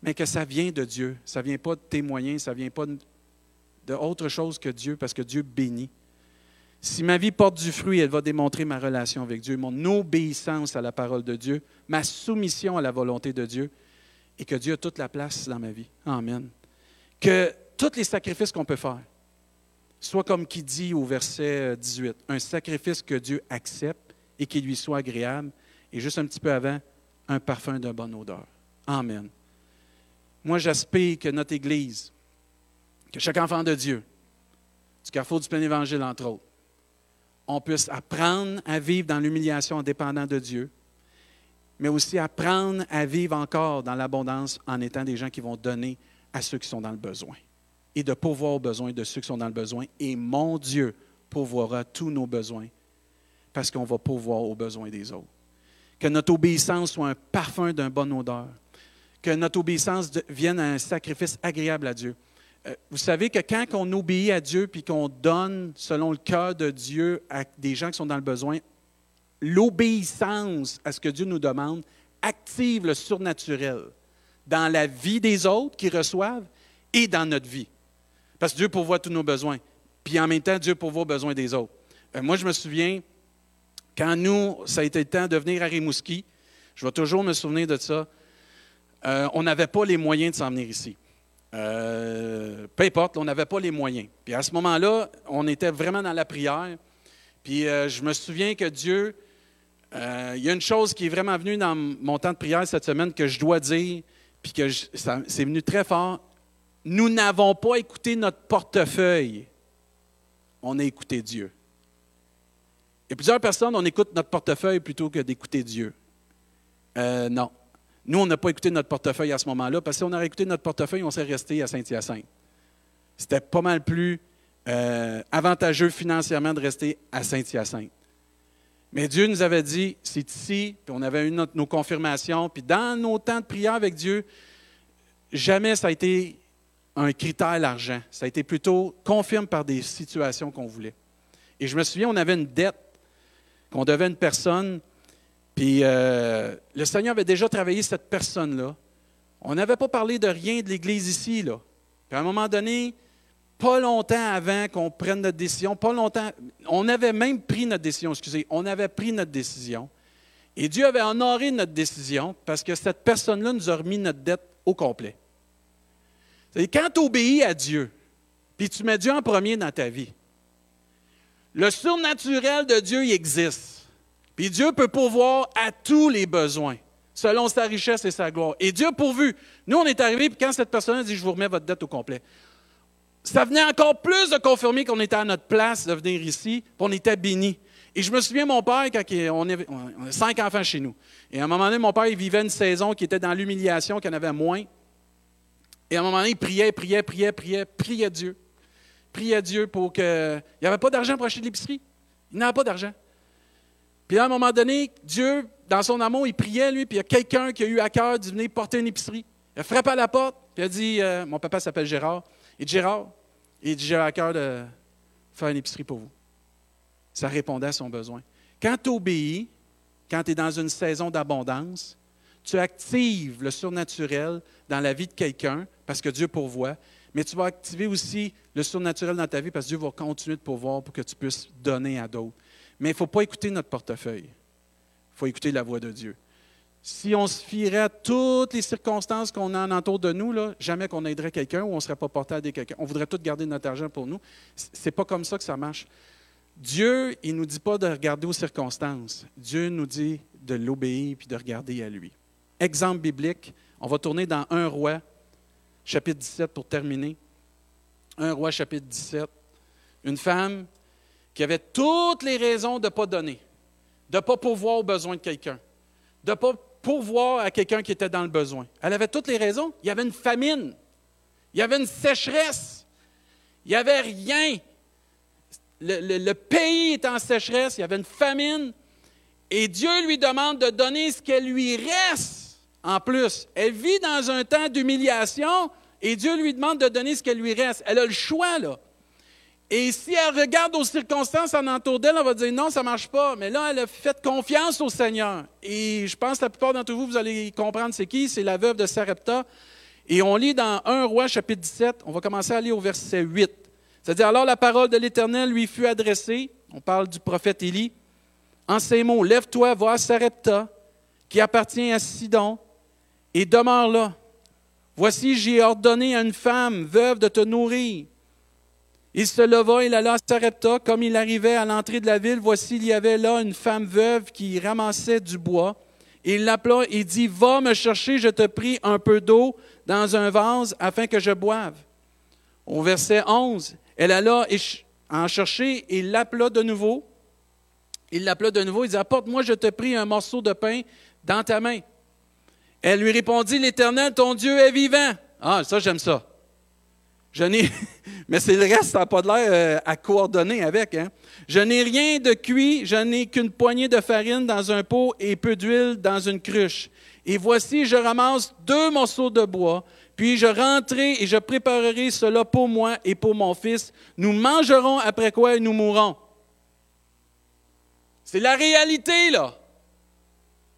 mais que ça vient de Dieu, ça ne vient pas de tes ça ne vient pas de autre chose que Dieu, parce que Dieu bénit. Si ma vie porte du fruit, elle va démontrer ma relation avec Dieu, mon obéissance à la parole de Dieu, ma soumission à la volonté de Dieu, et que Dieu a toute la place dans ma vie. Amen. Que tous les sacrifices qu'on peut faire, soit comme qui dit au verset 18, un sacrifice que Dieu accepte et qui lui soit agréable, et juste un petit peu avant, un parfum de bonne odeur. Amen. Moi, j'aspire que notre Église, que chaque enfant de Dieu, du carrefour du plein évangile, entre autres, on puisse apprendre à vivre dans l'humiliation en dépendant de Dieu, mais aussi apprendre à vivre encore dans l'abondance en étant des gens qui vont donner à ceux qui sont dans le besoin et de pourvoir aux besoins de ceux qui sont dans le besoin. Et mon Dieu pourvoira tous nos besoins parce qu'on va pourvoir aux besoins des autres. Que notre obéissance soit un parfum d'une bonne odeur. Que notre obéissance vienne à un sacrifice agréable à Dieu. Euh, vous savez que quand on obéit à Dieu puis qu'on donne selon le cœur de Dieu à des gens qui sont dans le besoin, l'obéissance à ce que Dieu nous demande active le surnaturel dans la vie des autres qui reçoivent et dans notre vie. Parce que Dieu pourvoit tous nos besoins. Puis en même temps, Dieu pourvoit aux besoins des autres. Euh, moi, je me souviens, quand nous, ça a été le temps de venir à Rimouski, je vais toujours me souvenir de ça, euh, on n'avait pas les moyens de s'en venir ici. Euh, peu importe, on n'avait pas les moyens. Puis à ce moment-là, on était vraiment dans la prière. Puis euh, je me souviens que Dieu, euh, il y a une chose qui est vraiment venue dans mon temps de prière cette semaine que je dois dire, puis que c'est venu très fort. Nous n'avons pas écouté notre portefeuille, on a écouté Dieu. A plusieurs personnes, on écoute notre portefeuille plutôt que d'écouter Dieu. non. Nous, on n'a pas écouté notre portefeuille à ce moment-là, parce que si on aurait écouté notre portefeuille, on serait resté à Saint-Hyacinthe. C'était pas mal plus euh, avantageux financièrement de rester à Saint-Hyacinthe. Mais Dieu nous avait dit, c'est ici, puis on avait eu nos confirmations, puis dans nos temps de prière avec Dieu, jamais ça a été un critère l'argent. Ça a été plutôt confirme par des situations qu'on voulait. Et je me souviens, on avait une dette qu'on devait à une personne, puis euh, le Seigneur avait déjà travaillé cette personne-là. On n'avait pas parlé de rien de l'Église ici, là. Puis à un moment donné, pas longtemps avant qu'on prenne notre décision, pas longtemps, on avait même pris notre décision, excusez, on avait pris notre décision. Et Dieu avait honoré notre décision parce que cette personne-là nous a remis notre dette au complet. Quand tu obéis à Dieu, puis tu mets Dieu en premier dans ta vie, le surnaturel de Dieu, il existe. Puis Dieu peut pourvoir à tous les besoins, selon sa richesse et sa gloire. Et Dieu pourvu. Nous, on est arrivés, puis quand cette personne a dit, je vous remets votre dette au complet, ça venait encore plus de confirmer qu'on était à notre place de venir ici, puis on était bénis. Et je me souviens, mon père, quand on avait, cinq enfants chez nous, et à un moment donné, mon père, il vivait une saison qui était dans l'humiliation, qu'il en avait moins. Et à un moment donné, il priait, priait, priait, priait, priait Dieu. Priait Dieu pour que. Il n'y avait pas d'argent pour acheter de l'épicerie. Il n'avait pas d'argent. Puis à un moment donné, Dieu, dans son amour, il priait, lui, puis il y a quelqu'un qui a eu à cœur de venir porter une épicerie. Il a frappé à la porte, puis il a dit euh, Mon papa s'appelle Gérard. Et Gérard, il dit J'ai à cœur de faire une épicerie pour vous. Ça répondait à son besoin. Quand tu obéis, quand tu es dans une saison d'abondance, tu actives le surnaturel dans la vie de quelqu'un parce que Dieu pourvoit, mais tu vas activer aussi le surnaturel dans ta vie parce que Dieu va continuer de pourvoir pour que tu puisses donner à d'autres. Mais il ne faut pas écouter notre portefeuille. Il faut écouter la voix de Dieu. Si on se fierait à toutes les circonstances qu'on a en entour de nous, jamais qu'on aiderait quelqu'un ou on ne serait pas porté à aider quelqu'un. On voudrait tout garder notre argent pour nous. Ce n'est pas comme ça que ça marche. Dieu, il ne nous dit pas de regarder aux circonstances. Dieu nous dit de l'obéir puis de regarder à lui. Exemple biblique, on va tourner dans 1 roi, chapitre 17 pour terminer. 1 roi, chapitre 17. Une femme qui avait toutes les raisons de ne pas donner, de ne pas pourvoir aux besoins de quelqu'un, de ne pas pourvoir à quelqu'un qui était dans le besoin. Elle avait toutes les raisons. Il y avait une famine, il y avait une sécheresse, il n'y avait rien. Le, le, pays était en sécheresse, il y avait une famine, et Dieu lui demande de donner ce qu'elle lui reste en plus. Elle vit dans un temps d'humiliation, et Dieu lui demande de donner ce qu'elle lui reste. Elle a le choix, là. Et si elle regarde aux circonstances en entour d'elle, elle va dire non, ça ne marche pas. Mais là, elle a fait confiance au Seigneur. Et je pense que la plupart d'entre vous, vous allez comprendre c'est qui. C'est la veuve de Sarepta. Et on lit dans 1 roi chapitre 17, on va commencer à lire au verset 8. C'est-à-dire, alors la parole de l'Éternel lui fut adressée, on parle du prophète Élie, en ces mots, Lève-toi, va à Sarepta, qui appartient à Sidon, et demeure là. Voici, j'ai ordonné à une femme veuve de te nourrir. Il se leva, il alla à Sarepta. Comme il arrivait à l'entrée de la ville, voici, il y avait là une femme veuve qui ramassait du bois. Il l'appela et dit, Va me chercher, je te prie, un peu d'eau dans un vase afin que je boive. Au verset 11, elle alla en chercher et l'appela de nouveau. Il l'appela de nouveau, il dit, Apporte-moi, je te prie, un morceau de pain dans ta main. Elle lui répondit, L'Éternel, ton Dieu est vivant. Ah, ça, j'aime ça. Je n'ai, mais c'est le reste, ça n'a pas de l'air euh, à coordonner avec. Hein. Je n'ai rien de cuit, je n'ai qu'une poignée de farine dans un pot et peu d'huile dans une cruche. Et voici, je ramasse deux morceaux de bois, puis je rentrerai et je préparerai cela pour moi et pour mon fils. Nous mangerons après quoi nous mourrons. C'est la réalité, là.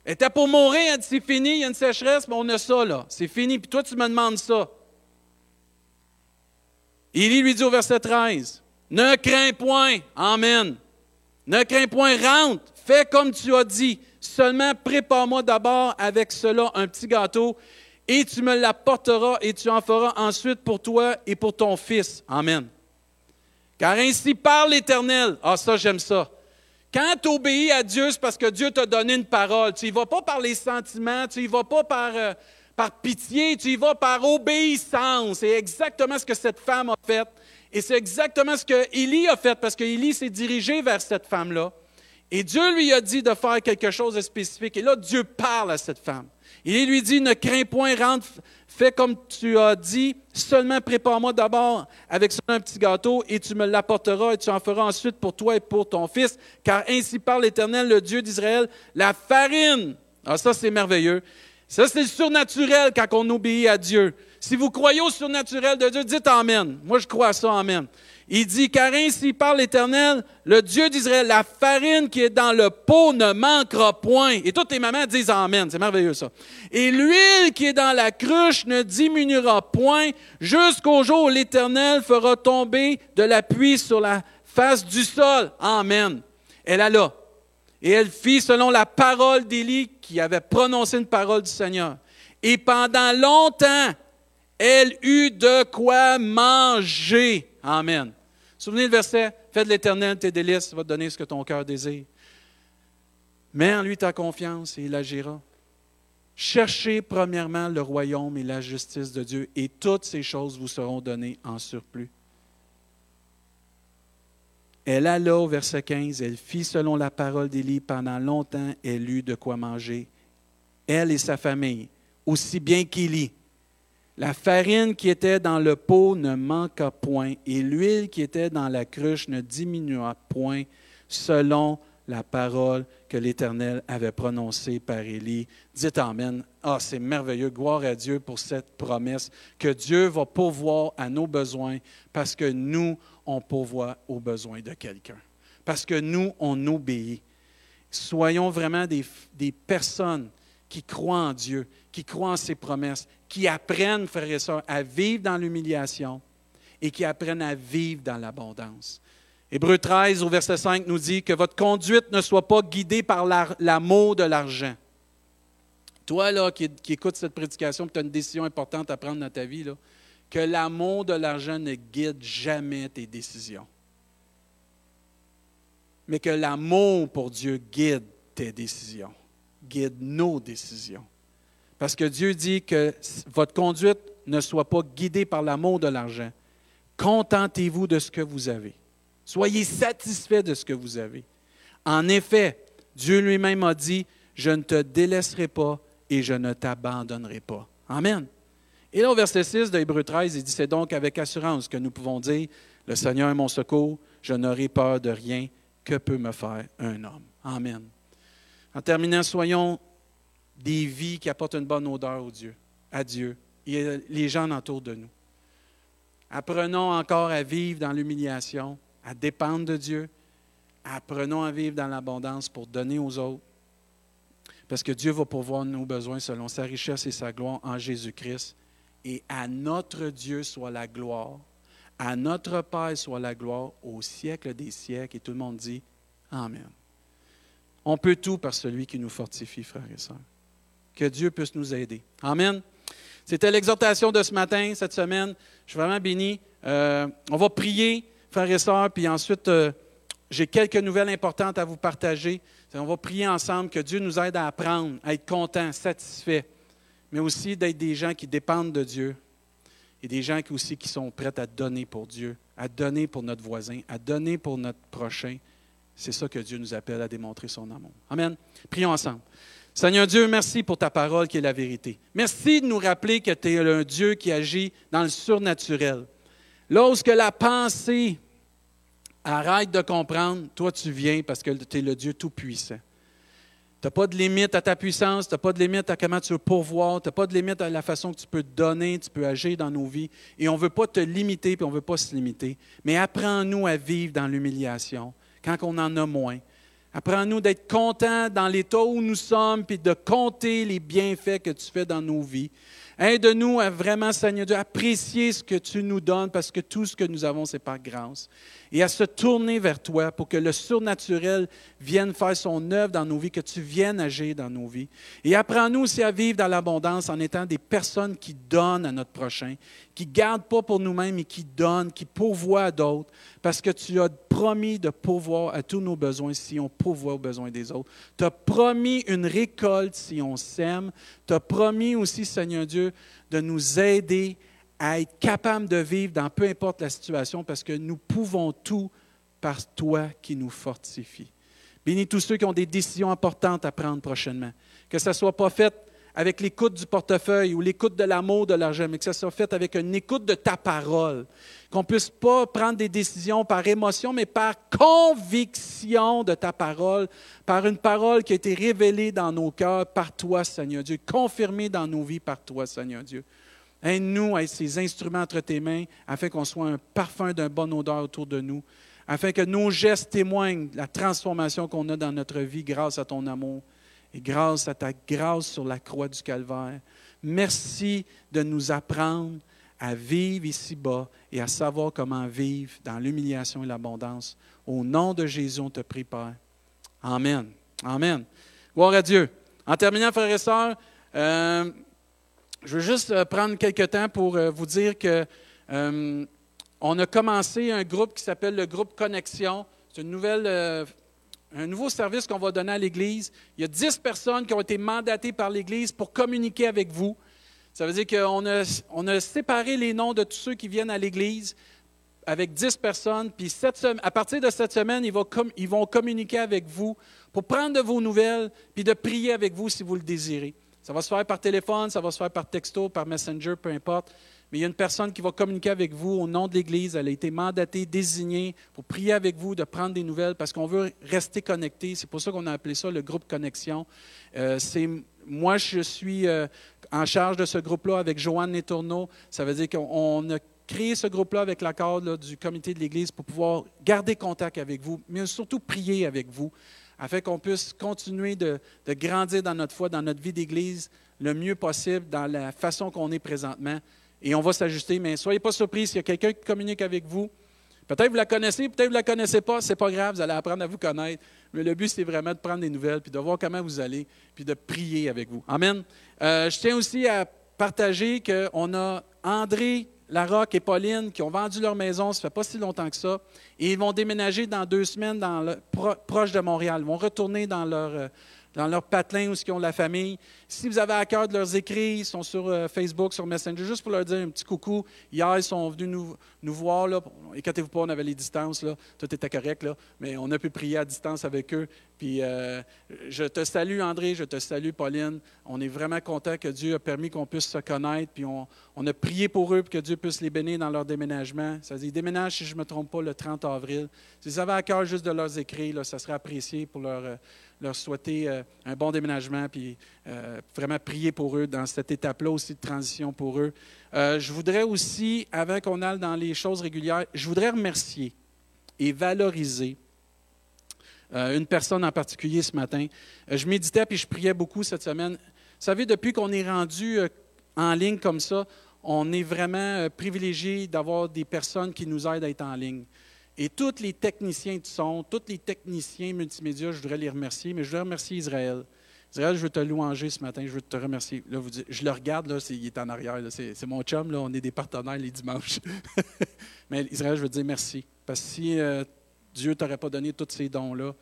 Elle était pour mourir, elle dit c'est fini, il y a une sécheresse, mais on a ça, là. C'est fini, puis toi, tu me demandes ça. Élie lui dit au verset 13, Ne crains point, Amen. Ne crains point, rentre, fais comme tu as dit. Seulement prépare-moi d'abord avec cela un petit gâteau et tu me l'apporteras et tu en feras ensuite pour toi et pour ton fils. Amen. Car ainsi parle l'Éternel. Ah, ça, j'aime ça. Quand tu obéis à Dieu, c'est parce que Dieu t'a donné une parole. Tu n'y vas pas par les sentiments, tu n'y vas pas par, euh, par pitié, tu y vas par obéissance. C'est exactement ce que cette femme a fait. Et c'est exactement ce que Élie a fait, parce qu'Élie s'est dirigé vers cette femme-là. Et Dieu lui a dit de faire quelque chose de spécifique. Et là, Dieu parle à cette femme. Il lui dit, ne crains point, rentre, fais comme tu as dit, seulement prépare-moi d'abord avec un petit gâteau et tu me l'apporteras et tu en feras ensuite pour toi et pour ton fils, car ainsi parle l'Éternel, le Dieu d'Israël, la farine. Ah, ça, c'est merveilleux. Ça, c'est le surnaturel quand on obéit à Dieu. Si vous croyez au surnaturel de Dieu, dites Amen. Moi, je crois à ça, Amen. Il dit, car ainsi parle l'Éternel, le Dieu d'Israël, la farine qui est dans le pot ne manquera point. Et toutes les mamans disent Amen, c'est merveilleux ça. Et l'huile qui est dans la cruche ne diminuera point jusqu'au jour où l'Éternel fera tomber de la pluie sur la face du sol. Amen. Elle a là. Et elle fit selon la parole d'Élie qui avait prononcé une parole du Seigneur. Et pendant longtemps, elle eut de quoi manger. Amen. Souvenez le verset, fais de l'éternel tes délices, va te donner ce que ton cœur désire. Mets en lui ta confiance et il agira. Cherchez premièrement le royaume et la justice de Dieu, et toutes ces choses vous seront données en surplus. Elle alla au verset 15, elle fit selon la parole d'Élie pendant longtemps, elle eut de quoi manger, elle et sa famille, aussi bien qu'Élie. La farine qui était dans le pot ne manqua point, et l'huile qui était dans la cruche ne diminua point, selon la parole que l'Éternel avait prononcée par Élie. Dites Amen. Ah, c'est merveilleux. Gloire à Dieu pour cette promesse que Dieu va pourvoir à nos besoins parce que nous, on pourvoit aux besoins de quelqu'un. Parce que nous, on obéit. Soyons vraiment des, des personnes qui croient en Dieu, qui croient en ses promesses, qui apprennent, frères et sœurs, à vivre dans l'humiliation et qui apprennent à vivre dans l'abondance. Hébreu 13 au verset 5 nous dit que votre conduite ne soit pas guidée par l'amour de l'argent. Toi, là, qui, qui écoutes cette prédication, tu as une décision importante à prendre dans ta vie, là, que l'amour de l'argent ne guide jamais tes décisions. Mais que l'amour pour Dieu guide tes décisions, guide nos décisions. Parce que Dieu dit que votre conduite ne soit pas guidée par l'amour de l'argent. Contentez-vous de ce que vous avez. Soyez satisfait de ce que vous avez. En effet, Dieu lui-même a dit, je ne te délaisserai pas et je ne t'abandonnerai pas. Amen. Et là, au verset 6 de Hébreu 13, il dit, c'est donc avec assurance que nous pouvons dire, le Seigneur est mon secours, je n'aurai peur de rien, que peut me faire un homme. Amen. En terminant, soyons des vies qui apportent une bonne odeur au Dieu, à Dieu et les gens autour de nous. Apprenons encore à vivre dans l'humiliation, à dépendre de Dieu. Apprenons à vivre dans l'abondance pour donner aux autres. Parce que Dieu va pourvoir nos besoins selon sa richesse et sa gloire en Jésus-Christ. Et à notre Dieu soit la gloire. À notre Père soit la gloire au siècle des siècles. Et tout le monde dit Amen. On peut tout par celui qui nous fortifie, frères et sœurs que Dieu puisse nous aider. Amen. C'était l'exhortation de ce matin, cette semaine. Je suis vraiment béni. Euh, on va prier, frères et sœurs, puis ensuite, euh, j'ai quelques nouvelles importantes à vous partager. On va prier ensemble que Dieu nous aide à apprendre, à être content, satisfait, mais aussi d'être des gens qui dépendent de Dieu et des gens qui aussi qui sont prêts à donner pour Dieu, à donner pour notre voisin, à donner pour notre prochain. C'est ça que Dieu nous appelle à démontrer son amour. Amen. Prions ensemble. Seigneur Dieu, merci pour ta parole qui est la vérité. Merci de nous rappeler que tu es un Dieu qui agit dans le surnaturel. Lorsque la pensée arrête de comprendre, toi tu viens parce que tu es le Dieu tout-puissant. Tu n'as pas de limite à ta puissance, tu n'as pas de limite à comment tu veux pourvoir, tu n'as pas de limite à la façon que tu peux donner, tu peux agir dans nos vies. Et on ne veut pas te limiter, puis on ne veut pas se limiter. Mais apprends-nous à vivre dans l'humiliation quand on en a moins. Apprends-nous d'être contents dans l'état où nous sommes, puis de compter les bienfaits que tu fais dans nos vies. Aide-nous à vraiment, Seigneur Dieu, apprécier ce que tu nous donnes parce que tout ce que nous avons, c'est par grâce. Et à se tourner vers toi pour que le surnaturel vienne faire son œuvre dans nos vies, que tu viennes agir dans nos vies. Et apprends-nous aussi à vivre dans l'abondance en étant des personnes qui donnent à notre prochain, qui ne gardent pas pour nous-mêmes, mais qui donnent, qui pourvoient à d'autres, parce que tu as promis de pourvoir à tous nos besoins si on pourvoit aux besoins des autres. Tu as promis une récolte si on sème. Tu as promis aussi, Seigneur Dieu, de nous aider à être capable de vivre dans peu importe la situation parce que nous pouvons tout par toi qui nous fortifie. Bénis tous ceux qui ont des décisions importantes à prendre prochainement. Que ça ne soit pas fait avec l'écoute du portefeuille ou l'écoute de l'amour de l'argent, mais que ça soit fait avec une écoute de ta parole. Qu'on ne puisse pas prendre des décisions par émotion, mais par conviction de ta parole, par une parole qui a été révélée dans nos cœurs par toi, Seigneur Dieu, confirmée dans nos vies par toi, Seigneur Dieu. Aide-nous à être ces instruments entre tes mains afin qu'on soit un parfum d'un bon odeur autour de nous, afin que nos gestes témoignent de la transformation qu'on a dans notre vie grâce à ton amour et grâce à ta grâce sur la croix du Calvaire. Merci de nous apprendre à vivre ici-bas et à savoir comment vivre dans l'humiliation et l'abondance. Au nom de Jésus, on te prie, Père. Amen. Amen. Gloire à Dieu. En terminant, frères et sœurs, euh, je veux juste euh, prendre quelques temps pour euh, vous dire que on a commencé un groupe qui s'appelle le groupe Connexion. C'est une nouvelle un nouveau service qu'on va donner à l'Église. Il y a dix personnes qui ont été mandatées par l'Église pour communiquer avec vous. Ça veut dire qu'on a, séparé les noms de tous ceux qui viennent à l'Église avec dix personnes. Puis à partir de cette semaine, ils vont, ils vont communiquer avec vous pour prendre de vos nouvelles, puis de prier avec vous si vous le désirez. Ça va se faire par téléphone, ça va se faire par texto, par messenger, peu importe mais il y a une personne qui va communiquer avec vous au nom de l'Église. Elle a été mandatée, désignée pour prier avec vous, de prendre des nouvelles, parce qu'on veut rester connecté. C'est pour ça qu'on a appelé ça le groupe Connexion. Euh, moi, je suis euh, en charge de ce groupe-là avec Joanne Letourneau. Ça veut dire qu'on a créé ce groupe-là avec l'accord du comité de l'Église pour pouvoir garder contact avec vous, mais surtout prier avec vous, afin qu'on puisse continuer de, de grandir dans notre foi, dans notre vie d'Église, le mieux possible, dans la façon qu'on est présentement et on va s'ajuster. Mais soyez pas surpris s'il y a quelqu'un qui communique avec vous. Peut-être vous la connaissez, peut-être vous la connaissez pas, ce n'est pas grave, vous allez apprendre à vous connaître. Mais le but, c'est vraiment de prendre des nouvelles, puis de voir comment vous allez, puis de prier avec vous. Amen. Euh, je tiens aussi à partager qu'on a André Larocque et Pauline qui ont vendu leur maison, ça fait pas si longtemps que ça, et ils vont déménager dans deux semaines dans proche de Montréal. Ils vont retourner dans leur, euh, dans leur patelin où ils ont la famille. Si vous avez à cœur de leur écrire, ils sont sur euh, Facebook, sur Messenger, juste pour leur dire un petit coucou. Hier, ils sont venus nous, voir. Inquiétez-vous pas, on avait les distances. Là. Tout était correct, là. mais on a pu prier à distance avec eux. Puis euh, je te salue, André, je te salue, Pauline. On est vraiment content que Dieu a permis qu'on puisse se connaître. Puis on, a prié pour eux, pour que Dieu puisse les bénir dans leur déménagement. Ça veut dire, ils déménagent, si je ne me trompe pas, le 30 avril. Si vous avez à cœur juste de leur écrire, là, ça serait apprécié pour leur. Euh, leur souhaiter euh, un bon déménagement, puis euh, vraiment prier pour eux dans cette étape-là aussi de transition pour eux. Euh, je voudrais aussi, avant qu'on aille dans les choses régulières, je voudrais remercier et valoriser une personne en particulier ce matin. je méditais puis je priais beaucoup cette semaine. Vous savez, depuis qu'on est rendu en ligne comme ça, on est vraiment privilégié d'avoir des personnes qui nous aident à être en ligne. Et tous les techniciens de son, tous les techniciens multimédia, je voudrais les remercier, mais je voudrais remercier Israël. Israël, je veux te louanger ce matin, je veux te remercier. Je le regarde, là, il est en arrière, c'est mon chum, là, on est des partenaires les dimanches. mais Israël, je veux te dire merci. Parce que si euh, Dieu ne t'aurait pas donné tous ces dons-là,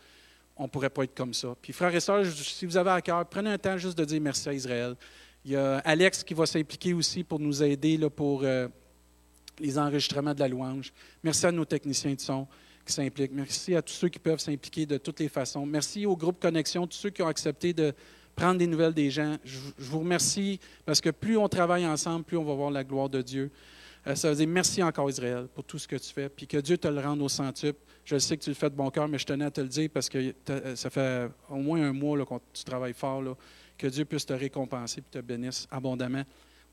on ne pourrait pas être comme ça. Puis frères et sœurs, si vous avez à cœur, prenez un temps juste de dire merci à Israël. Il y a Alex qui va s'impliquer aussi pour nous aider là, pour... Euh, les enregistrements de la louange. Merci à nos techniciens de son qui s'impliquent. Merci à tous ceux qui peuvent s'impliquer de toutes les façons. Merci au groupe Connexion, tous ceux qui ont accepté de prendre des nouvelles des gens. Je, vous remercie parce que plus on travaille ensemble, plus on va voir la gloire de Dieu. Euh, ça veut dire merci encore Israël pour tout ce que tu fais, puis que Dieu te le rende au centuple. Je sais que tu le fais de bon cœur, mais je tenais à te le dire parce que euh, ça fait au moins un mois que tu travailles fort. Là, que Dieu puisse te récompenser et te bénisse abondamment.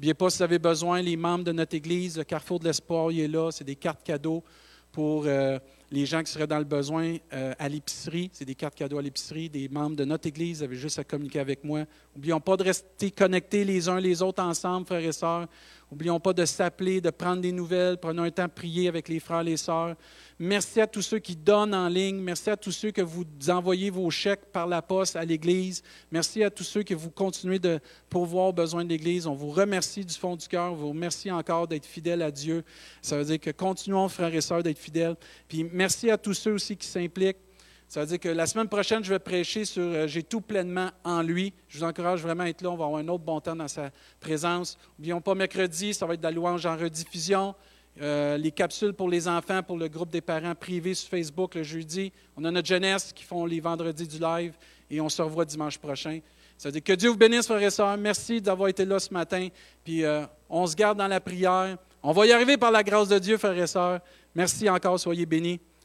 N'oubliez pas, si vous avez besoin, les membres de notre Église, le Carrefour de l'Espoir, il est là. C'est des cartes cadeaux pour euh, les gens qui seraient dans le besoin euh, à l'épicerie. C'est des cartes cadeaux à l'épicerie. Des membres de notre Église avaient juste à communiquer avec moi. N'oublions pas de rester connectés les uns les autres ensemble, frères et sœurs. N'oublions pas de s'appeler, de prendre des nouvelles. Prenons un temps de prier avec les frères et les sœurs. Merci à tous ceux qui donnent en ligne. Merci à tous ceux que vous envoyez vos chèques par la poste à l'Église. Merci à tous ceux que vous continuez de pourvoir aux besoins de l'Église. On vous remercie du fond du cœur. On vous remercie encore d'être fidèles à Dieu. Ça veut dire que continuons, frères et sœurs, d'être fidèles. Puis merci à tous ceux aussi qui s'impliquent. Ça veut dire que la semaine prochaine, je vais prêcher sur euh, J'ai tout pleinement en lui. Je vous encourage vraiment à être là. On va avoir un autre bon temps dans sa présence. N'oublions pas, mercredi, ça va être de la louange en rediffusion. euh, les capsules pour les enfants, pour le groupe des parents privés sur Facebook le jeudi. On a notre jeunesse qui font les vendredis du live et on se revoit dimanche prochain. Ça veut dire que Dieu vous bénisse, frères et sœurs. Merci d'avoir été là ce matin. Puis euh, on se garde dans la prière. On va y arriver par la grâce de Dieu, frères et sœurs. Merci encore. Soyez bénis.